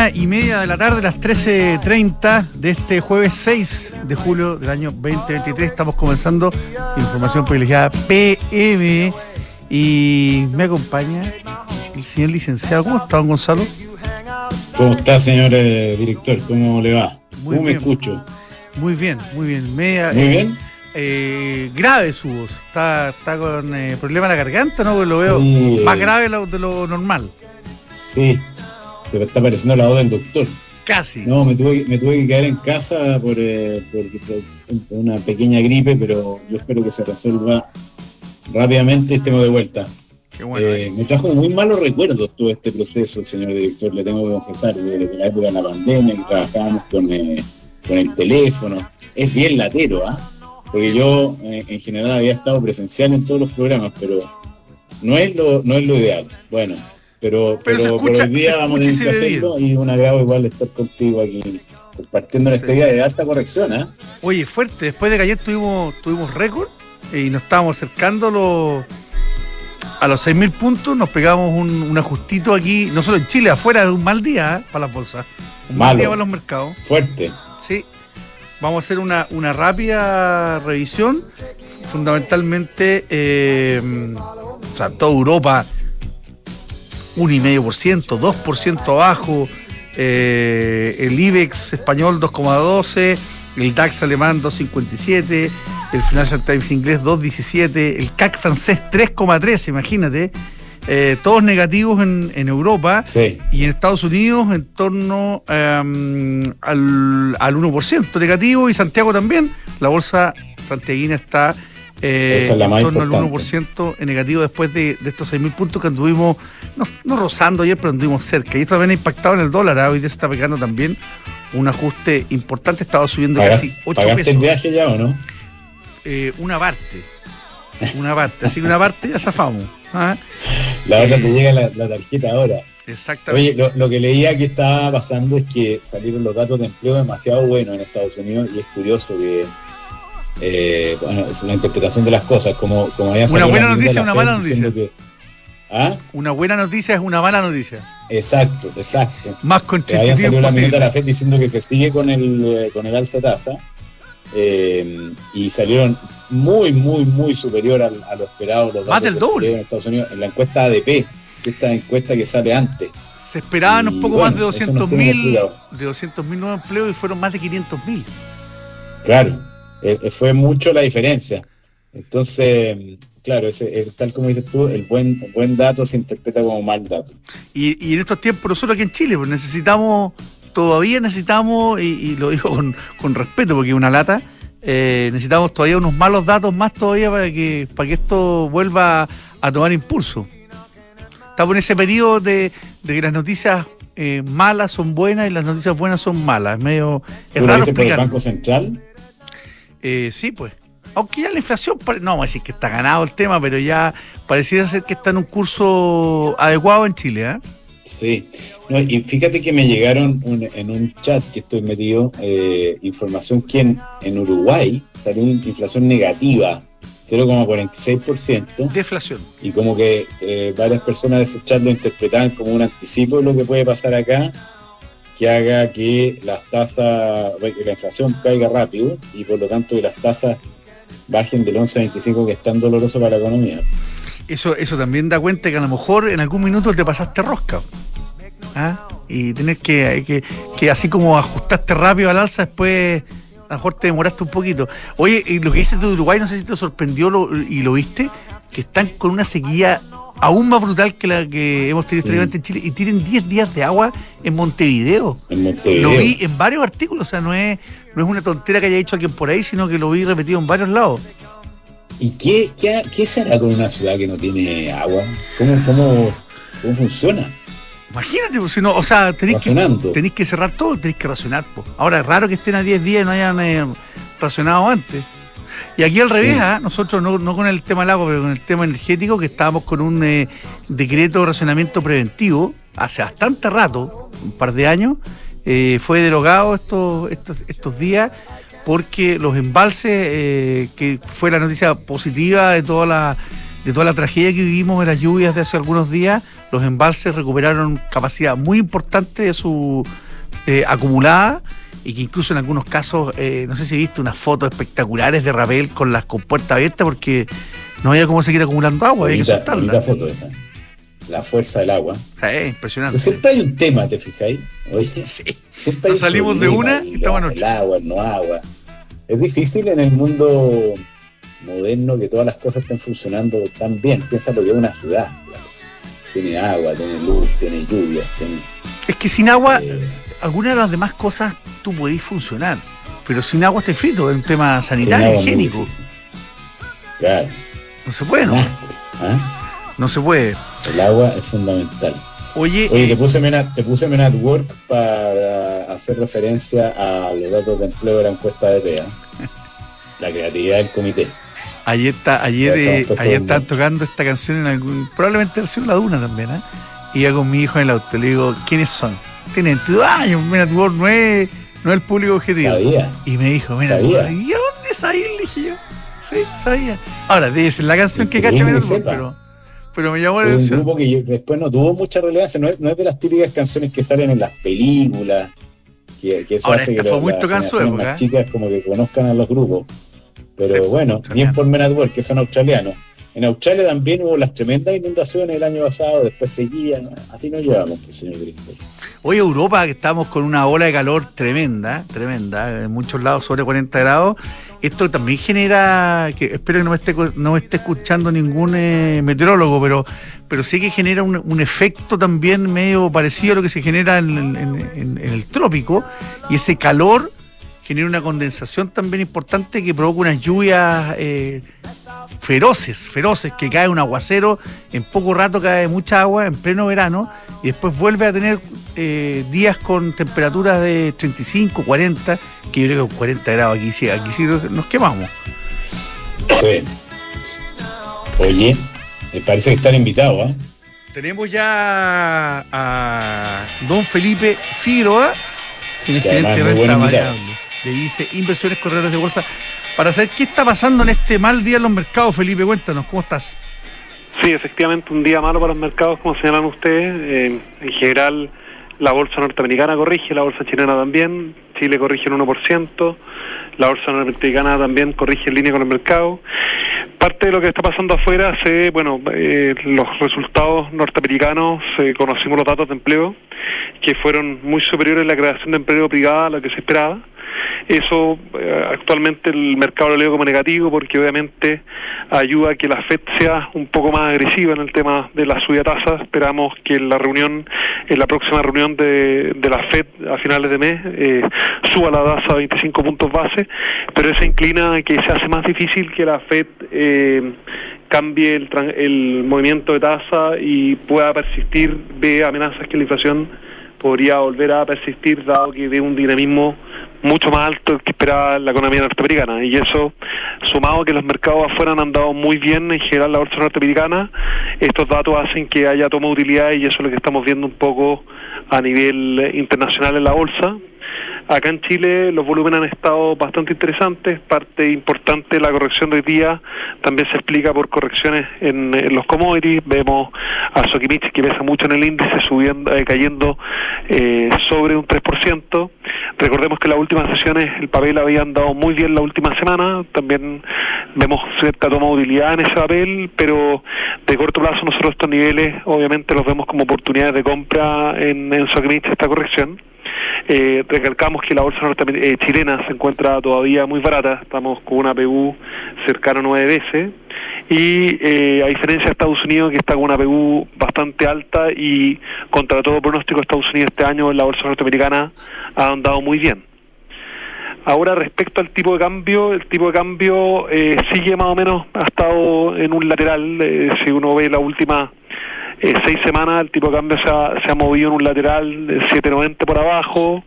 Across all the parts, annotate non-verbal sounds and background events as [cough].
Una y media de la tarde, las 13.30 de este jueves 6 de julio del año 2023. Estamos comenzando información privilegiada PM y me acompaña el señor licenciado. ¿Cómo está, don Gonzalo? ¿Cómo está, señor eh, director? ¿Cómo le va? Muy ¿Cómo me bien. escucho? Muy bien, muy bien. Media, Muy eh, bien. eh, grave su voz. Está, está con problema en la garganta, ¿no? Porque lo veo más grave de lo, de lo normal. Sí, se me está pareciendo la voz del doctor. Casi. No, me tuve, me tuve que quedar en casa por, eh, por- por una pequeña gripe, pero yo espero que se resuelva rápidamente y estemos de vuelta. Qué bueno. Eh, me trajo muy malos recuerdos todo este proceso, señor director, le tengo que confesar, desde la época de la pandemia que trabajábamos con, eh, con el teléfono. Es bien latero, ¿ah? Porque yo eh, en general había estado presencial en todos los programas, pero no es lo, no es lo ideal. Bueno, pero, Pero por escucha- hoy día vamos a y tener que se ve hacerlo y un agrado igual estar contigo aquí compartiendo en este Sí. día de alta corrección, ¿ah? Oye, fuerte, después de que ayer tuvimos, tuvimos récord y nos estábamos acercando a los, a los 6.000 puntos, nos pegamos un, un ajustito aquí, no solo en Chile, afuera de un mal día ¿eh? para las bolsas, un mal día para los mercados. Fuerte. Sí, vamos a hacer una, una rápida revisión, fundamentalmente, eh, o sea, toda Europa, 1,5%, 2% abajo, eh, el IBEX español 2,12%, el DAX alemán 2,57%, el Financial Times inglés 2,17%, el CAC francés 3,13%, imagínate, eh, todos negativos en, en Europa. Sí. Y en Estados Unidos en torno em, al, al 1% negativo y Santiago también. La bolsa santiaguina está eh, Esa es la en más torno al importante. 1% en negativo después de, de estos 6.000 puntos que anduvimos, no, no rozando ayer, pero anduvimos cerca. Y esto también ha impactado en el dólar. ¿ah? Hoy día se está pegando también un ajuste importante. Estaba subiendo ¿Paga- casi 8 ¿Pagaste pesos. el viaje ya o no? Eh, una parte. Una parte. Así que una parte ya zafamos. ¿ah? La otra Eh, te llega la, la tarjeta ahora. Exactamente. Oye, lo, lo que leía que estaba pasando es que salieron los datos de empleo demasiado buenos en Estados Unidos y es curioso que, eh, bueno, es una interpretación de las cosas, como, como había Una buena noticia, una mala que- ¿Ah? Una buena noticia es una mala noticia. Exacto, exacto. Más Que había constitutivo salido la minuta de la FED diciendo que, que sigue con el, eh, con el alza tasa eh, y salieron muy, muy, muy superior al- a, lo esperado los Más del de doble. en Estados Unidos en la encuesta ADP, que esta encuesta que sale antes. Se esperaban un Y poco bueno, más de eso nos 200 tiene mil complicado. de 200 mil nuevos empleos y fueron más de 500 mil. Claro, eh, eh, fue mucho la diferencia. Entonces, claro, ese, tal como dices tú, el buen, el buen dato se interpreta como mal dato. Y, y en estos tiempos nosotros aquí en Chile pues necesitamos, todavía necesitamos, y, y lo digo con, con respeto porque es una lata, eh, necesitamos todavía unos malos datos más todavía para que, para que esto vuelva a tomar impulso. Estamos en ese periodo de, de que las noticias eh, malas son buenas y las noticias buenas son malas. Es medio es ¿Tú lo raro por el. Banco Central? Eh, sí, pues. Aunque ya la inflación, no vamos a decir que está ganado el tema, pero ya pareciera ser que está en un curso adecuado en Chile. ¿eh? Sí. No, y fíjate que me llegaron un- en un chat que estoy metido eh, información que en, en Uruguay salió una inflación negativa, 0,46%, Deflación. y como que eh, varias personas de ese chat lo interpretaban como un anticipo de lo que puede pasar acá, que haga que las tasas, que la inflación caiga rápido y por lo tanto que las tasas bajen del 11,25 que es tan doloroso para la economía. Eso, eso también da cuenta que a lo mejor en algún minuto te pasaste rosca. ¿Ah? Y tienes que, que, que así como ajustaste rápido al alza, después a lo mejor te demoraste un poquito. Oye, y lo que dices de Uruguay, no sé si te sorprendió y lo viste, que están con una sequía aún más brutal que la que hemos tenido Sí. históricamente en Chile y tienen 10 días de agua en Montevideo. En Montevideo. Lo vi en varios artículos, o sea, no es, no es una tontera que haya dicho alguien por ahí, sino que lo vi repetido en varios lados. ¿Y qué, qué, qué será con una ciudad que no tiene agua? ¿Cómo, cómo, cómo funciona? Imagínate, pues, si no, o sea, tenéis que, tenéis que cerrar todo, tenéis que racionar. pues. Ahora es raro que estén a 10 días y no hayan eh, racionado antes. Y aquí al revés, Sí. ¿ah? nosotros no, no con el tema del agua, pero con el tema energético, que estábamos con un eh, decreto de racionamiento preventivo hace bastante rato, un par de años, eh, fue derogado estos, estos, estos días porque los embalses, eh, que fue la noticia positiva de toda la de toda la tragedia que vivimos en las lluvias de hace algunos días, los embalses recuperaron capacidad muy importante de su acumulada y que incluso en algunos casos, eh, no sé si viste unas fotos espectaculares de Rabel con las compuertas abiertas porque no había cómo seguir acumulando agua, había que soltarla. foto esa. La fuerza del agua. Sí, impresionante. siempre hay un tema, ¿te fijáis? sí. Nos salimos de una y estamos en El agua, no agua. Es difícil en el mundo moderno que todas las cosas estén funcionando tan bien. Piensa porque es una ciudad. Tiene agua, tiene luz, tiene lluvias. Es que sin agua, eh, algunas de las demás cosas tú podés funcionar. Pero sin agua esté frito, es un tema sanitario, higiénico. Claro. No se puede, ¿no? ¿ah? No se puede. El agua es fundamental. Oye, Oye te, puse Menat, te puse Work para hacer referencia a los datos de empleo de la encuesta de PEA. la creatividad del comité. Ayer, está, ayer, eh, ayer estaban tocando esta canción en algún. Probablemente ha sido la Duna también, ¿eh? Iba con mi hijo en el auto, le digo, ¿quiénes son? Tienen 22 años, Men at Work no es, no es el público objetivo. Sabía. Y me dijo, at Work, ¿y a dónde sabía? Le dije yo, sí, sabía. Ahora, debe ser la canción que cacha Men at Work, pero pero me llamó la atención. Un grupo que después no tuvo mucha relevancia, no es, no es, de las típicas canciones que salen en las películas, que, que eso Ahora, hace que fue muy las chicas como que conozcan a los grupos. Pero bueno, bien por Men at Work, que son australianos. En Australia también hubo las tremendas inundaciones el año pasado, después seguían, así nos llevamos, pues, señor Grisper. Hoy Europa, que estamos con una ola de calor tremenda, tremenda, en muchos lados sobre 40 grados, esto también genera, que espero que no me esté, no esté escuchando ningún eh, meteorólogo, pero, pero sí que genera un, efecto también medio parecido a lo que se genera en, el trópico, y ese calor genera una condensación también importante que provoca unas lluvias eh, feroces, feroces, que cae un aguacero, en poco rato cae mucha agua, en pleno verano, y después vuelve a tener eh, días con temperaturas de 35, 40, que yo creo que con 40 grados aquí sí, aquí sí nos quemamos. Oye, me parece que están invitados, ¿eh? Tenemos ya a don Felipe Figueroa, quien es gerente de renta variable. Le dice Inversiones Corredores de Bolsa para saber qué está pasando en este mal día en los mercados. Felipe, cuéntanos, ¿cómo estás? Sí, efectivamente, un día malo para los mercados, como señalan ustedes. Eh, en general, la bolsa norteamericana corrige, la bolsa chilena también, Chile corrige en 1%, la bolsa norteamericana también corrige en línea con el mercado. Parte de lo que está pasando afuera, se, bueno, eh, los resultados norteamericanos, conocimos los datos de empleo, que fueron muy superiores a la creación de empleo privada a lo que se esperaba. Eso eh, actualmente el mercado lo leo como negativo porque obviamente ayuda a que la FED sea un poco más agresiva en el tema de la subida de tasas. Esperamos que en la reunión, en la próxima reunión de, de la FED a finales de mes, eh, suba la tasa a 25 puntos base, pero eso inclina a que se hace más difícil que la FED eh, cambie el, el movimiento de tasa y pueda persistir, ve amenazas que la inflación podría volver a persistir dado que ve un dinamismo mucho más alto que esperaba la economía norteamericana. Y eso sumado a que los mercados afuera han andado muy bien en general la bolsa norteamericana estos datos hacen que haya toma de utilidad y eso es lo que estamos viendo un poco a nivel internacional en la bolsa Acá en Chile los volúmenes han estado bastante interesantes, parte importante de la corrección de hoy día también se explica por correcciones en, los commodities, vemos a Sokimich que pesa mucho en el índice subiendo, eh, cayendo eh, sobre un 3%, recordemos que en las últimas sesiones el papel había andado muy bien la última semana, también vemos cierta toma de utilidad en ese papel, pero de corto plazo nosotros estos niveles obviamente los vemos como oportunidades de compra en, en esta corrección. Eh, recalcamos que la bolsa eh, chilena se encuentra todavía muy barata, estamos con una PU cercana a nueve veces. Y eh, a diferencia de Estados Unidos que está con una PU bastante alta y contra todo pronóstico Estados Unidos este año en la bolsa norteamericana ha andado muy bien. Ahora respecto al tipo de cambio, el tipo de cambio eh, sigue más o menos, ha estado en un lateral, eh, si uno ve la última eh, seis semanas el tipo de cambio se ha, se ha movido en un lateral de 790 por abajo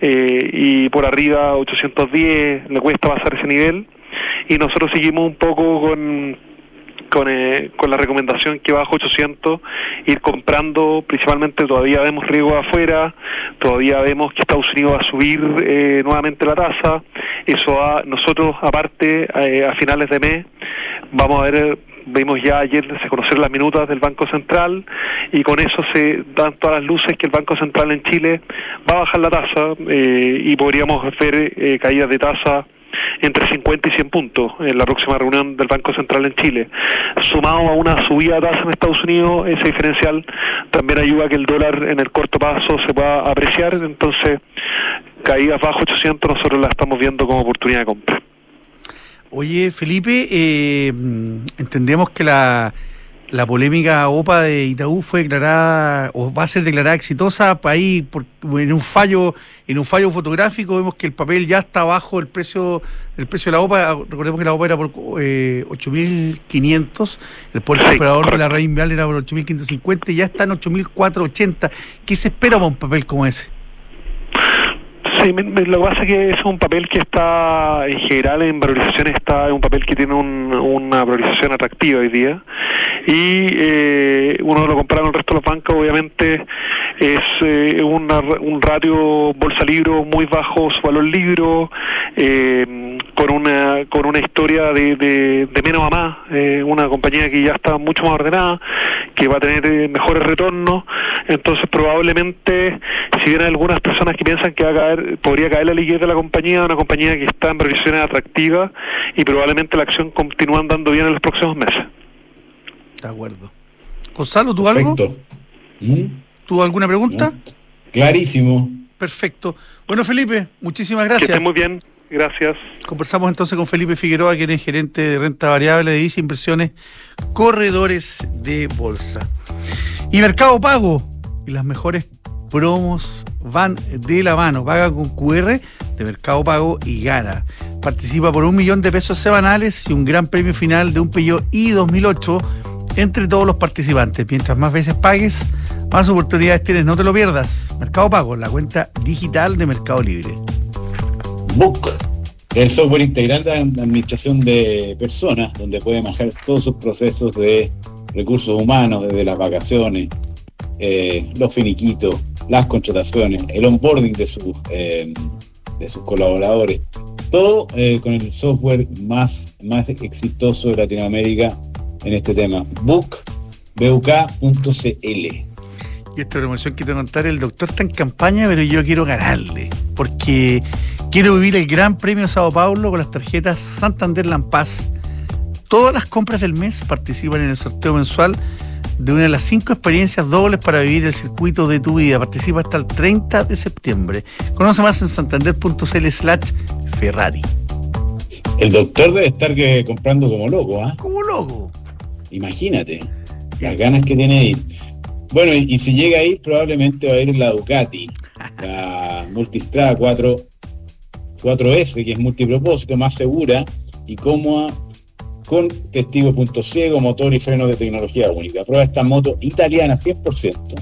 eh, y por arriba 810, le cuesta pasar ese nivel. Y nosotros seguimos un poco con con, eh, con la recomendación que bajo 800 ir comprando, principalmente todavía vemos riesgo afuera, todavía vemos que Estados Unidos va a subir eh, nuevamente la tasa, eso a nosotros aparte a finales de mes vamos a ver vimos ya ayer, se conocieron las minutas del Banco Central y con eso se dan todas las luces que el Banco Central en Chile va a bajar la tasa eh, y podríamos ver eh, caídas de tasa entre 50 y 100 puntos en la próxima reunión del Banco Central en Chile. Sumado a una subida de tasa en Estados Unidos, ese diferencial también ayuda a que el dólar en el corto plazo se pueda apreciar. Entonces, caídas bajo 800 nosotros la estamos viendo como oportunidad de compra. Oye, Felipe, eh, entendemos que la la polémica OPA de Itaú fue declarada o va a ser declarada exitosa ahí por, en un fallo en un fallo fotográfico. Vemos que el papel ya está bajo el precio el precio de la OPA recordemos que la OPA era por eh, 8.500 el poder comprador de la raíz era por 8.550 y ya está en 8.480 ¿qué se espera para un papel como ese? Sí, lo que pasa es que es un papel que está, en general, en valorización está, es un papel que tiene una valorización atractiva hoy día. Y eh, uno lo compara con el resto de los bancos, obviamente es eh, un ratio bolsa-libro muy bajo, su valor libro, eh, con una con una historia de, de, menos a más, eh, una compañía que ya está mucho más ordenada, que va a tener eh, mejores retornos. Entonces, probablemente, si bien algunas personas que piensan que va a caer podría caer la liquidez de la compañía, una compañía que está en previsiones atractivas y probablemente la acción continúa andando bien en los próximos meses. De acuerdo. Gonzalo, ¿tú algo? ¿Mm? ¿Tú alguna pregunta? Clarísimo. Perfecto. Bueno, Felipe, muchísimas gracias. Que esté muy bien. Gracias. Conversamos entonces con Felipe Figueroa, quien es gerente de renta variable de Visa Impresiones, corredores de bolsa. Y Mercado Pago, y las mejores promos van de la mano. Paga con QR de Mercado Pago y gana. Participa por un millón de pesos semanales y un gran premio final de un Peugeot i 2008 entre todos los participantes. Mientras más veces pagues, más oportunidades tienes. No te lo pierdas. Mercado Pago, la cuenta digital de Mercado Libre. Book, el software integral de administración de personas, donde puede manejar todos sus procesos de recursos humanos, desde las vacaciones, eh, los finiquitos, las contrataciones, el onboarding de sus, eh, de sus colaboradores. Todo eh, con el software más, más exitoso de Latinoamérica en este tema, book, Y esta promoción que te contar, el doctor está en campaña, pero yo quiero ganarle, porque quiero vivir el Gran Premio Sao Paulo con las tarjetas Santander Lampaz. Todas las compras del mes participan en el sorteo mensual de una de las cinco experiencias dobles para vivir el circuito de tu vida. Participa hasta el 30 de septiembre. Conoce más en santander.cl slash Ferrari. El doctor debe estar que comprando como loco, ¿ah? Como loco. Imagínate las ganas que tiene de ir. Bueno, y, si llega ahí, probablemente va a ir la Ducati, la Multistrada 4, 4S, que es multipropósito, más segura y cómoda con testigo punto ciego, motor y freno de tecnología única. Prueba esta moto italiana 100%,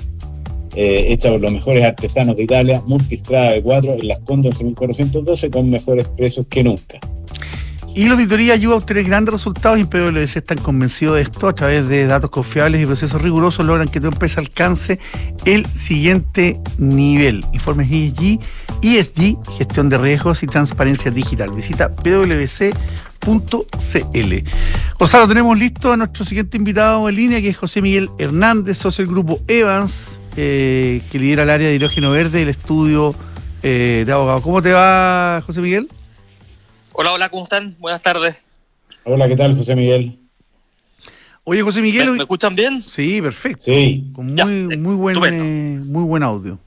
eh, hecha por los mejores artesanos de Italia, multistrada de 4 en las Conde 1412 con mejores precios que nunca. Y la auditoría ayuda a obtener grandes resultados y PwC están convencidos de esto a través de datos confiables y procesos rigurosos logran que tu empresa alcance el siguiente nivel. Informes ESG, ESG, gestión de riesgos y transparencia digital. Visita PwC .cl. Gonzalo, tenemos listo a nuestro siguiente invitado en línea, que es José Miguel Hernández, socio del grupo Evans, eh, que lidera el área de hidrógeno verde del estudio eh, de abogado. ¿Cómo te va, José Miguel? Hola, hola, ¿cómo están? Buenas tardes. Hola, ¿qué tal, José Miguel? Oye, José Miguel. ¿Me, escuchan bien? Sí, perfecto. Sí. Con muy, muy, buen, eh, muy buen audio.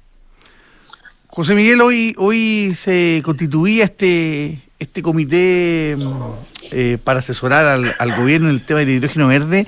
José Miguel, hoy, hoy se constituía este, este comité mm, eh, para asesorar al, gobierno en el tema del hidrógeno verde,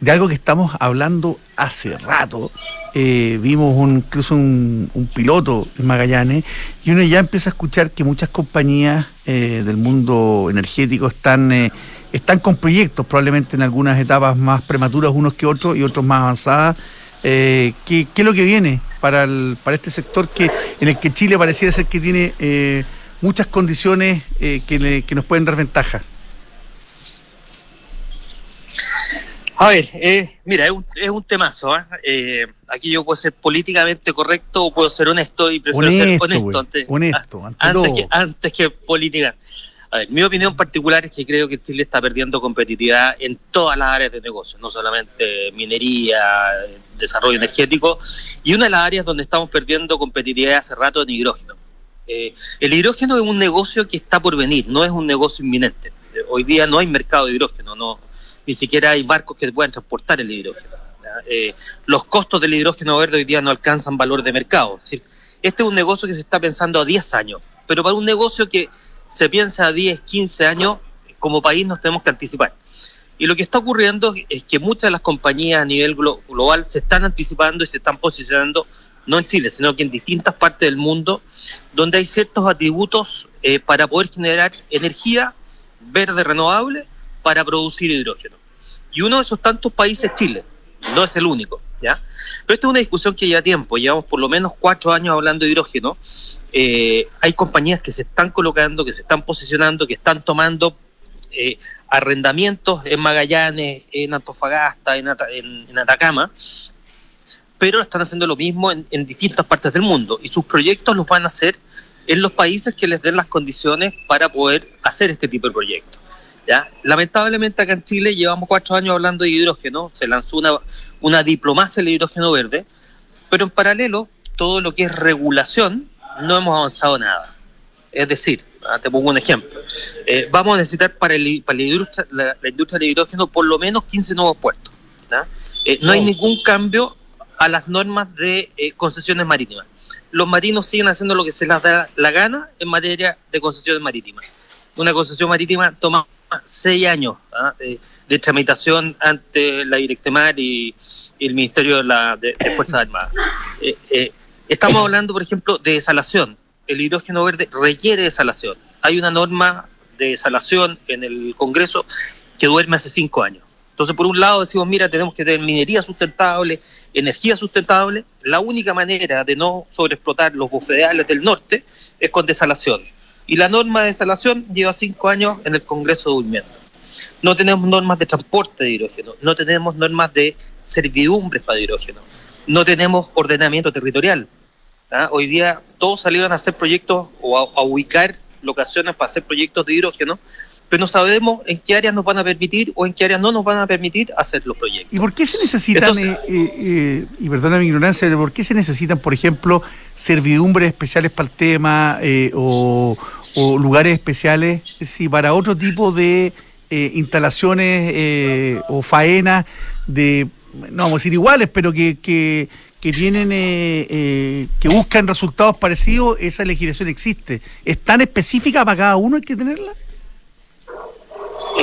de algo que estamos hablando hace rato. Eh, vimos incluso un, piloto en Magallanes y uno ya empieza a escuchar que muchas compañías eh, del mundo energético están, están con proyectos, probablemente en algunas etapas más prematuras unos que otros y otros más avanzadas. ¿qué, ¿qué, es lo que viene para, el, para este sector que en el que Chile pareciera ser que tiene muchas condiciones eh, que, nos pueden dar ventaja. A ver, eh, mira, es un, es un temazo. ¿eh? ¿eh? aquí yo puedo ser políticamente correcto o puedo ser honesto y prefiero ser honesto, antes, honesto antes, Que, antes que política. A ver, mi opinión particular es que creo que Chile está perdiendo competitividad en todas las áreas de negocio, no solamente minería, desarrollo energético, y una de las áreas donde estamos perdiendo competitividad hace rato es el hidrógeno. Eh, el hidrógeno es un negocio que está por venir, no es un negocio inminente. Eh, hoy día no hay mercado de hidrógeno, no, ni siquiera hay barcos que puedan transportar el hidrógeno. Eh, los costos del hidrógeno verde hoy día no alcanzan valor de mercado. Este es un negocio que se está pensando a 10 años, pero para un negocio que se piensa a 10, 15 años, como país nos tenemos que anticipar. Y lo que está ocurriendo es que muchas de las compañías a nivel global se están anticipando y se están posicionando, no en Chile, sino que en distintas partes del mundo, donde hay ciertos atributos eh, para poder generar energía verde renovable para producir hidrógeno. Y uno de esos tantos países es Chile, no es el único. ¿ya? Pero esta es una discusión que lleva tiempo, llevamos por lo menos cuatro años hablando de hidrógeno. Eh, hay compañías que se están colocando, que se están posicionando, que están tomando eh, arrendamientos en Magallanes, en Antofagasta, en, Atacama, pero están haciendo lo mismo en distintas partes del mundo y sus proyectos los van a hacer en los países que les den las condiciones para poder hacer este tipo de proyectos. Lamentablemente acá en Chile llevamos cuatro años hablando de hidrógeno, se lanzó una, una diplomacia del hidrógeno verde, pero en paralelo todo lo que es regulación no hemos avanzado nada. Es decir, ah, te pongo un ejemplo, eh, vamos a necesitar para, el, para la, industria, la, industria del hidrógeno por lo menos 15 nuevos puertos. Eh, no hay ningún cambio a las normas de eh, concesiones marítimas. Los marinos siguen haciendo lo que se les da la gana en materia de concesiones marítimas. Una concesión marítima toma seis años ¿ah? de, tramitación ante la Directemar y, el Ministerio de, la, de, Fuerzas Armadas. Eh, eh, estamos hablando, por ejemplo, de desalación. El hidrógeno verde requiere desalación. Hay una norma de desalación en el Congreso que duerme hace cinco años. Entonces, por un lado decimos, mira, tenemos que tener minería sustentable, energía sustentable. La única manera de no sobreexplotar los bufedeales del norte es con desalación y la norma de desalación lleva cinco años en el Congreso durmiendo. No tenemos normas de transporte de hidrógeno, no tenemos normas de servidumbres para hidrógeno, no tenemos ordenamiento territorial. ¿ah? Hoy día todos salieron a hacer proyectos o a, ubicar locaciones para hacer proyectos de hidrógeno, pero no sabemos en qué áreas nos van a permitir o en qué áreas no nos van a permitir hacer los proyectos. ¿Y por qué se necesitan, eh, eh, eh, y perdona mi ignorancia, por qué se necesitan, por ejemplo, servidumbres especiales para el tema o, lugares especiales si para otro tipo de instalaciones o faenas de, no vamos a decir iguales, pero que, que, que tienen, que buscan resultados parecidos, esa legislación existe? ¿Es tan específica para cada uno hay que tenerla?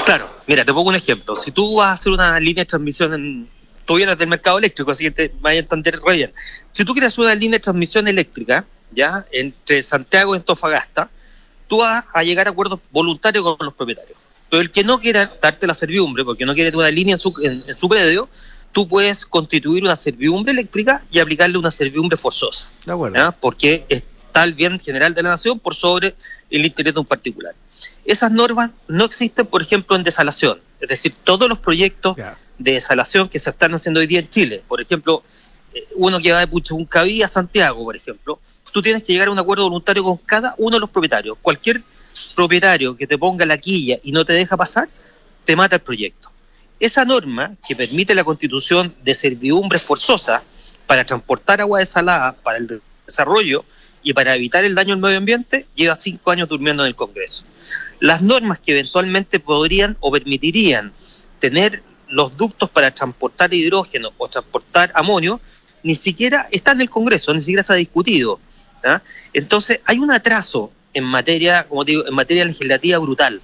claro, mira, te pongo un ejemplo. Si tú vas a hacer una línea de transmisión en. Tú vienes del mercado eléctrico, así que te vaya a entender bien. Si tú quieres hacer una línea de transmisión eléctrica, ya, entre Santiago y Antofagasta, tú vas a llegar a acuerdos voluntarios con los propietarios. Pero el que no quiera darte la serviumbre, porque no quiere tener una línea en su, en, su predio, tú puedes constituir una serviumbre eléctrica y aplicarle una serviumbre forzosa. De acuerdo. Porque está el bien general de la nación por sobre el interés de un particular. Esas normas no existen, por ejemplo, en desalación. Es decir, todos los proyectos de desalación que se están haciendo hoy día en Chile, por ejemplo, eh, uno que va de Puchuncaví a Santiago, por ejemplo, tú tienes que llegar a un acuerdo voluntario con cada uno de los propietarios. Cualquier propietario que te ponga la quilla y no te deja pasar, te mata el proyecto. Esa norma que permite la constitución de servidumbres forzosas para transportar agua desalada para el desarrollo y para evitar el daño al medio ambiente, lleva cinco años durmiendo en el Congreso. Las normas que eventualmente podrían o permitirían tener los ductos para transportar hidrógeno o transportar amonio, ni siquiera están en el Congreso, ni siquiera se ha discutido. ¿Ah? Entonces, hay un atraso en materia, como digo, en materia legislativa brutal.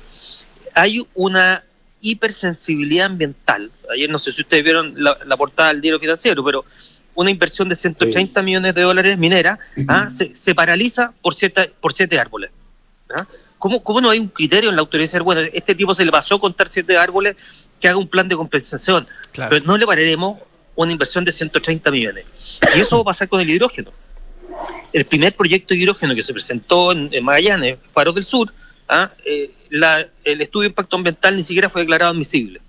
Hay una hipersensibilidad ambiental. Ayer no sé si ustedes vieron la, la portada del diario financiero, pero una inversión de 130 millones de dólares minera ¿ah? se, paraliza por, cierta, por siete árboles. ¿ah? ¿Cómo, ¿Cómo, no hay un criterio en la autoridad bueno, este tipo se le pasó a contar siete árboles que haga un plan de compensación? Pero no le pararemos una inversión de 130 millones. Y eso va a pasar con el hidrógeno. El primer proyecto de hidrógeno que se presentó en, Magallanes, Faro del Sur, ¿ah? eh, el estudio de impacto ambiental ni siquiera fue declarado admisible.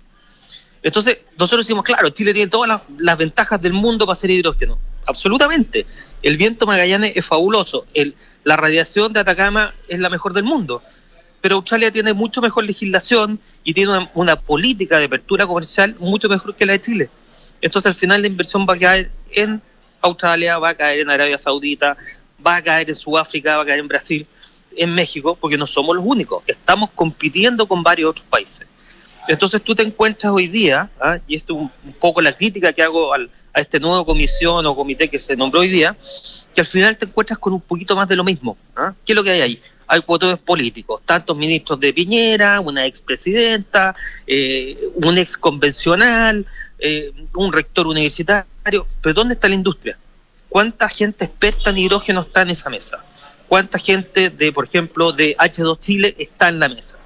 Entonces, nosotros decimos, claro, Chile tiene todas las, ventajas del mundo para hacer hidrógeno. Absolutamente. El viento Magallanes es fabuloso. La radiación de Atacama es la mejor del mundo. pero Australia tiene mucho mejor legislación y tiene una, una, política de apertura comercial mucho mejor que la de Chile. Entonces al final la inversión va a caer en Australia, va a caer en Arabia Saudita, va a caer en Sudáfrica, va a caer en Brasil, en México, porque no somos los únicos. Estamos compitiendo con varios otros países. Entonces tú te encuentras hoy día, ¿ah? y esto es un, poco la crítica que hago al, a este nuevo comisión o comité que se nombró hoy día, que al final te encuentras con un poquito más de lo mismo. ¿ah? ¿Qué es lo que hay ahí? Hay cuotos políticos, tantos ministros de Piñera, una expresidenta, eh, un ex convencional, eh, un rector universitario, pero ¿dónde está la industria? ¿Cuánta gente experta en hidrógeno está en esa mesa? ¿Cuánta gente de, por ejemplo, de H2 Chile está en la mesa?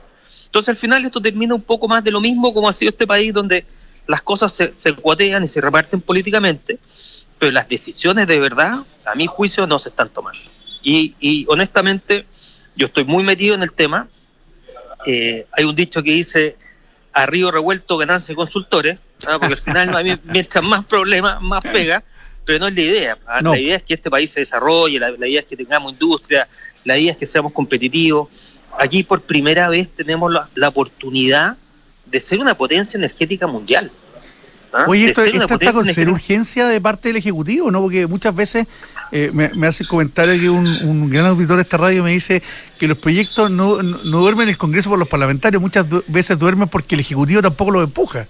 Entonces al final esto termina un poco más de lo mismo como ha sido este país donde las cosas se, se cuotean y se reparten políticamente, pero las decisiones de verdad, a mi juicio, no se están tomando. Y, y honestamente, yo estoy muy metido en el tema. Eh, hay un dicho que dice, a río revuelto ganancia consultores, ¿no? porque al final a mí, [laughs] mientras más problemas, más pega, pero no es la idea. ¿no? No. La idea es que este país se desarrolle, la, la idea es que tengamos industria, la idea es que seamos competitivos. Aquí por primera vez tenemos la, la oportunidad de ser una potencia energética mundial. ¿Ah? Oye, esto, esto está con ser urgencia de parte del Ejecutivo, ¿no? Porque muchas veces eh, me, me, hace el comentario que un, un, gran auditor de esta radio me dice que los proyectos no, no, no duermen en el Congreso por los parlamentarios, muchas du veces duermen porque el Ejecutivo tampoco los empuja.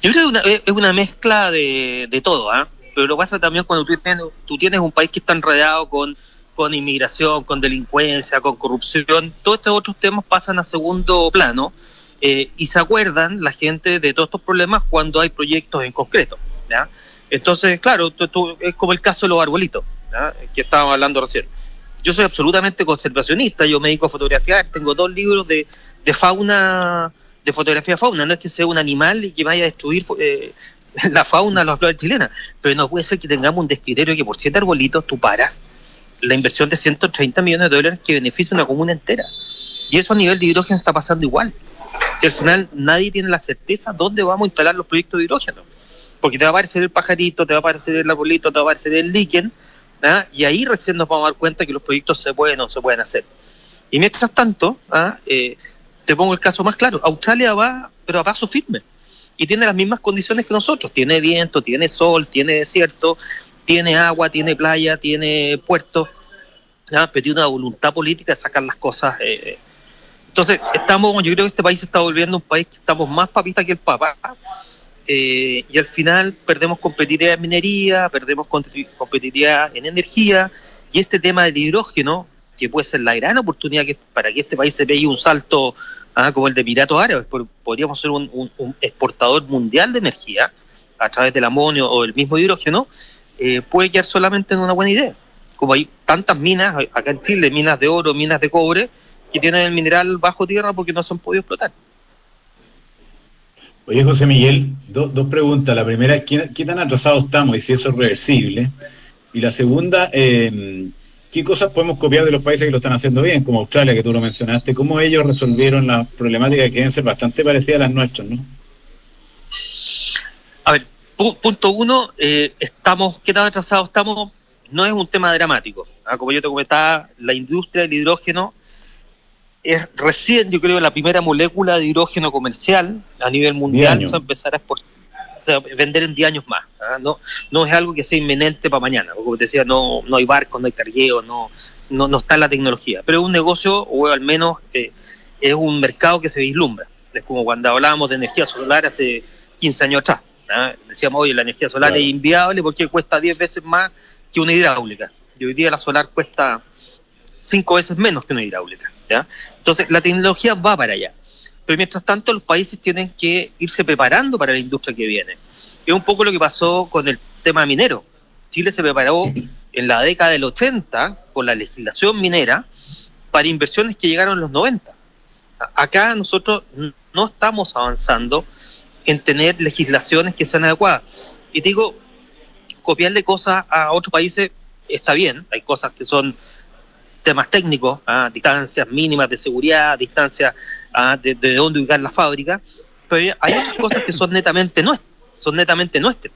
Yo creo que es una, una mezcla de, de todo, ¿ah? ¿eh? Pero lo pasa también cuando tú tienes, tú tienes un país que está enredado con con inmigración, con delincuencia, con corrupción, todos estos otros temas pasan a segundo plano eh, y se acuerdan la gente de todos estos problemas cuando hay proyectos en concreto. ¿ya? Entonces, claro, tú, es como el caso de los arbolitos, ¿ya? que estábamos hablando recién. Yo soy absolutamente conservacionista, yo me dedico a fotografiar, tengo dos libros de, de fauna, de fotografía fauna, no es que sea un animal y que vaya a destruir eh, [laughs] la fauna, las flores chilenas, pero no puede ser que tengamos un descriterio que por siete arbolitos tú paras la inversión de 130 millones de dólares que beneficia una comuna entera. Y eso a nivel de hidrógeno está pasando igual. Si al final nadie tiene la certeza dónde vamos a instalar los proyectos de hidrógeno. Porque te va a aparecer el pajarito, te va a aparecer el arbolito, te va a aparecer el líquen, ¿ah? y ahí recién nos vamos a dar cuenta que los proyectos se pueden o se pueden hacer. Y mientras tanto, ¿ah? eh, te pongo el caso más claro, Australia va, pero a paso firme, y tiene las mismas condiciones que nosotros, tiene viento, tiene sol, tiene desierto, tiene agua, tiene playa, tiene puerto, ¿ya? pero tiene una voluntad política de sacar las cosas. Eh. Entonces, estamos, yo creo que este país se está volviendo un país que estamos más papistas que el papá, eh, y al final perdemos competitividad en minería, perdemos competitividad en energía, y este tema del hidrógeno, que puede ser la gran oportunidad que, para que este país se pegue un salto ah, como el de Emiratos Árabes, podríamos ser un exportador mundial de energía a través del amonio o el mismo hidrógeno, eh, puede quedar solamente en una buena idea. Como hay tantas minas, acá en Chile, minas de oro, minas de cobre, que tienen el mineral bajo tierra porque no se han podido explotar. Oye, José Miguel, do, dos preguntas. La primera es, ¿qué, ¿qué, tan atrasados estamos y si eso es reversible? Y la segunda, eh, ¿qué cosas podemos copiar de los países que lo están haciendo bien, como Australia, que tú lo mencionaste? ¿Cómo ellos resolvieron las problemáticas que deben ser bastante parecidas a las nuestras, no? A ver, punto uno, eh, estamos, ¿qué tan atrasados estamos? No es un tema dramático. ¿ah? Como yo te comentaba, la industria del hidrógeno es recién, yo creo, la primera molécula de hidrógeno comercial a nivel mundial se va a empezar a exportar vender en 10 años más. ¿ah? No, no es algo que sea inminente para mañana. Como te decía, no, no hay barcos, no hay cargueo, no, no, no está la tecnología. Pero es un negocio, o al menos eh, es un mercado que se vislumbra. Es como cuando hablábamos de energía solar hace 15 años atrás. ¿ah? Decíamos, oye, la energía solar claro. es inviable porque cuesta 10 veces más que una hidráulica. Y hoy día la solar cuesta 5 veces menos que una hidráulica. ¿ya? Entonces, la tecnología va para allá. Pero mientras tanto, los países tienen que irse preparando para la industria que viene. Es un poco lo que pasó con el tema minero. Chile se preparó en la década del 80 con la legislación minera para inversiones que llegaron en los 90. Acá nosotros no estamos avanzando en tener legislaciones que sean adecuadas. Y te digo, copiarle cosas a otros países está bien, hay cosas que son temas técnicos, ¿ah? distancias mínimas de seguridad, distancias ¿ah? de, de, dónde ubicar la fábrica, pero hay otras cosas que son netamente nuestras, son netamente nuestras.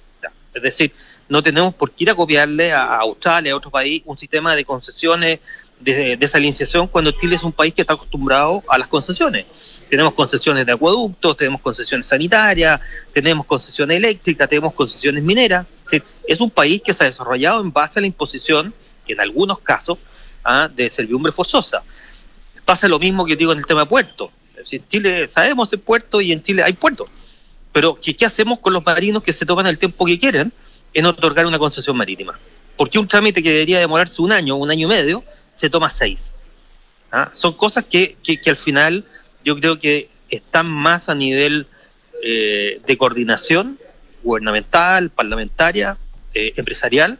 Es decir, no tenemos por qué ir a copiarle a Australia, a otro país, un sistema de concesiones de desalinización cuando Chile es un país que está acostumbrado a las concesiones. Tenemos concesiones de acueductos, tenemos concesiones sanitarias, tenemos concesiones eléctricas, tenemos concesiones mineras. Es un país que se ha desarrollado en base a la imposición, en algunos casos, ¿ah? de servidumbre forzosa. Pasa lo mismo que digo en el tema de puertos. En Chile sabemos el puerto y en Chile hay puertos. Pero ¿qué, ¿qué hacemos con los marinos que se toman el tiempo que quieren en otorgar una concesión marítima? Porque un trámite que debería demorarse un año, un año y medio, se toma seis. ¿Ah? Son cosas que, que, al final yo creo que están más a nivel eh, de coordinación gubernamental, parlamentaria, eh, empresarial,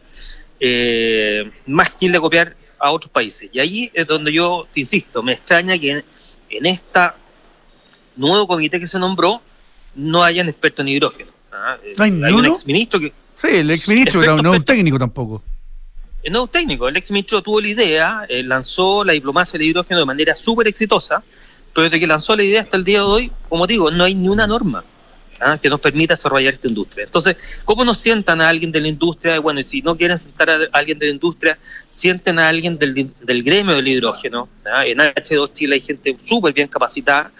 eh, más que de copiar a otros países. Y ahí es donde yo, te insisto, me extraña que en, en este nuevo comité que se nombró no hayan expertos en hidrógeno. ¿ah? ¿No hay, un exministro que... Sí, el exministro, pero no un técnico tampoco. Eh, no técnico, el ex ministro tuvo la idea, eh, lanzó la diplomacia del hidrógeno de manera súper exitosa, pero desde que lanzó la idea hasta el día de hoy, como digo, no hay ni una norma ¿ah? que nos permita desarrollar esta industria. Entonces, ¿cómo nos sientan a alguien de la industria? Bueno, y si no quieren sentar a alguien de la industria, sienten a alguien del, del gremio del hidrógeno. ¿ah? En H2 Chile hay gente súper bien capacitada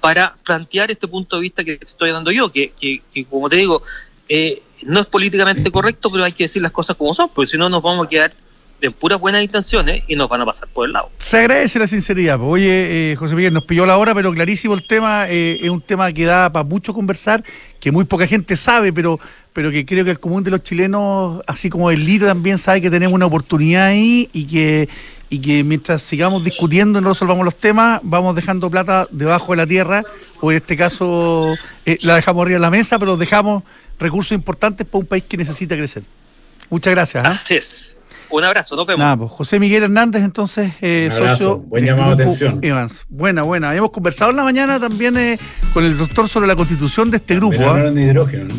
para plantear este punto de vista que estoy dando yo, que, que, que como te digo, eh, no es políticamente correcto, pero hay que decir las cosas como son, porque si no nos vamos a quedar de puras buenas intenciones y nos van a pasar por el lado. Se agradece la sinceridad. Oye, eh, José Miguel, nos pilló la hora, pero clarísimo el tema. Eh, es un tema que da para mucho conversar, que muy poca gente sabe, pero, pero que creo que el común de los chilenos, así como el líder también sabe que tenemos una oportunidad ahí y que, y que mientras sigamos discutiendo y no resolvamos los temas, vamos dejando plata debajo de la tierra, o en este caso eh, la dejamos arriba de la mesa, pero dejamos recursos importantes para un país que necesita crecer. Muchas gracias. ¿eh? Así es. Un abrazo, nos vemos. Nada, pues, José Miguel Hernández, entonces, eh, socio. Buen llamado de atención. Evans. Buena, buena. Habíamos conversado en la mañana también eh, con el doctor sobre la constitución de este grupo. ¿ah? de hidrógeno, ¿no?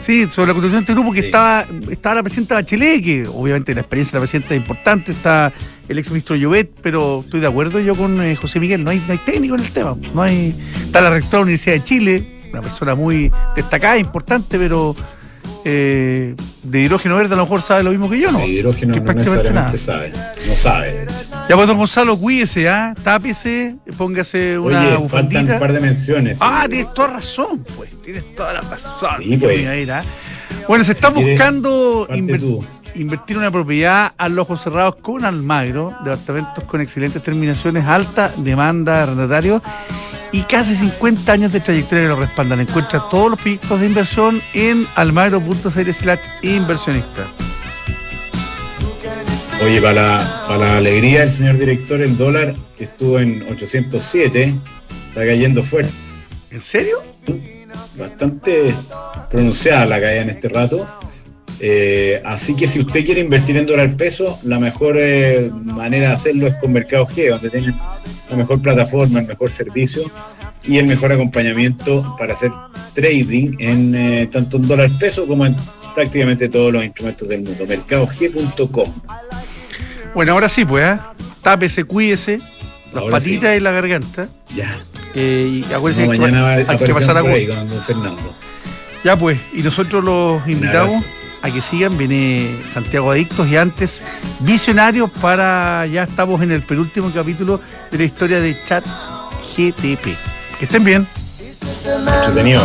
Sí, sobre la constitución de este grupo que estaba, estaba la presidenta Bachelet, que obviamente la experiencia de la presidenta es importante, está el ex ministro Llobet, pero estoy de acuerdo yo con eh, José Miguel, no hay, no hay técnico en el tema. No hay, está la rectora de la Universidad de Chile, una persona muy destacada, importante, pero eh, de hidrógeno verde a lo mejor sabe lo mismo que yo, ¿no? De hidrógeno no necesariamente sabe, no sabe. Ya pues don Gonzalo, cuídese, ¿ah? Tápese, póngase una Oye, faltan un par de menciones. Ah, tienes toda razón, pues, tienes toda la razón. Sí, pues. ¿ah? Bueno, se está buscando invertir una propiedad a los ojos cerrados con Almagro, departamentos con excelentes terminaciones, alta demanda de arrendatarios y casi 50 años de trayectoria que lo respaldan. Encuentra todos los proyectos de inversión en almagro.cl slash inversionista. Oye, para la, para la alegría del señor director, el dólar que estuvo en 807 está cayendo fuerte. ¿En serio? Bastante pronunciada la caída en este rato. Eh, así que si usted quiere invertir en dólar peso, la mejor eh, manera de hacerlo es con Mercado G, donde tienen la mejor plataforma, el mejor servicio y el mejor acompañamiento para hacer trading en eh, tanto en dólar peso como en prácticamente todos los instrumentos del mundo. Mercadog.com. Bueno, ahora sí, pues, tápese, cuídese, las patitas y la garganta. Ya. y acuérdense mañana hay que pasar a Fernando. Ya, pues, y nosotros los invitamos a que sigan. Viene Santiago Adictos y antes Visionarios para. Ya estamos en el penúltimo capítulo de la historia de Chat GTP. Que estén bien. Entretenido.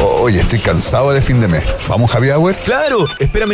Oye, estoy cansado de fin de mes. ¿Vamos, Javier Claro, espérame.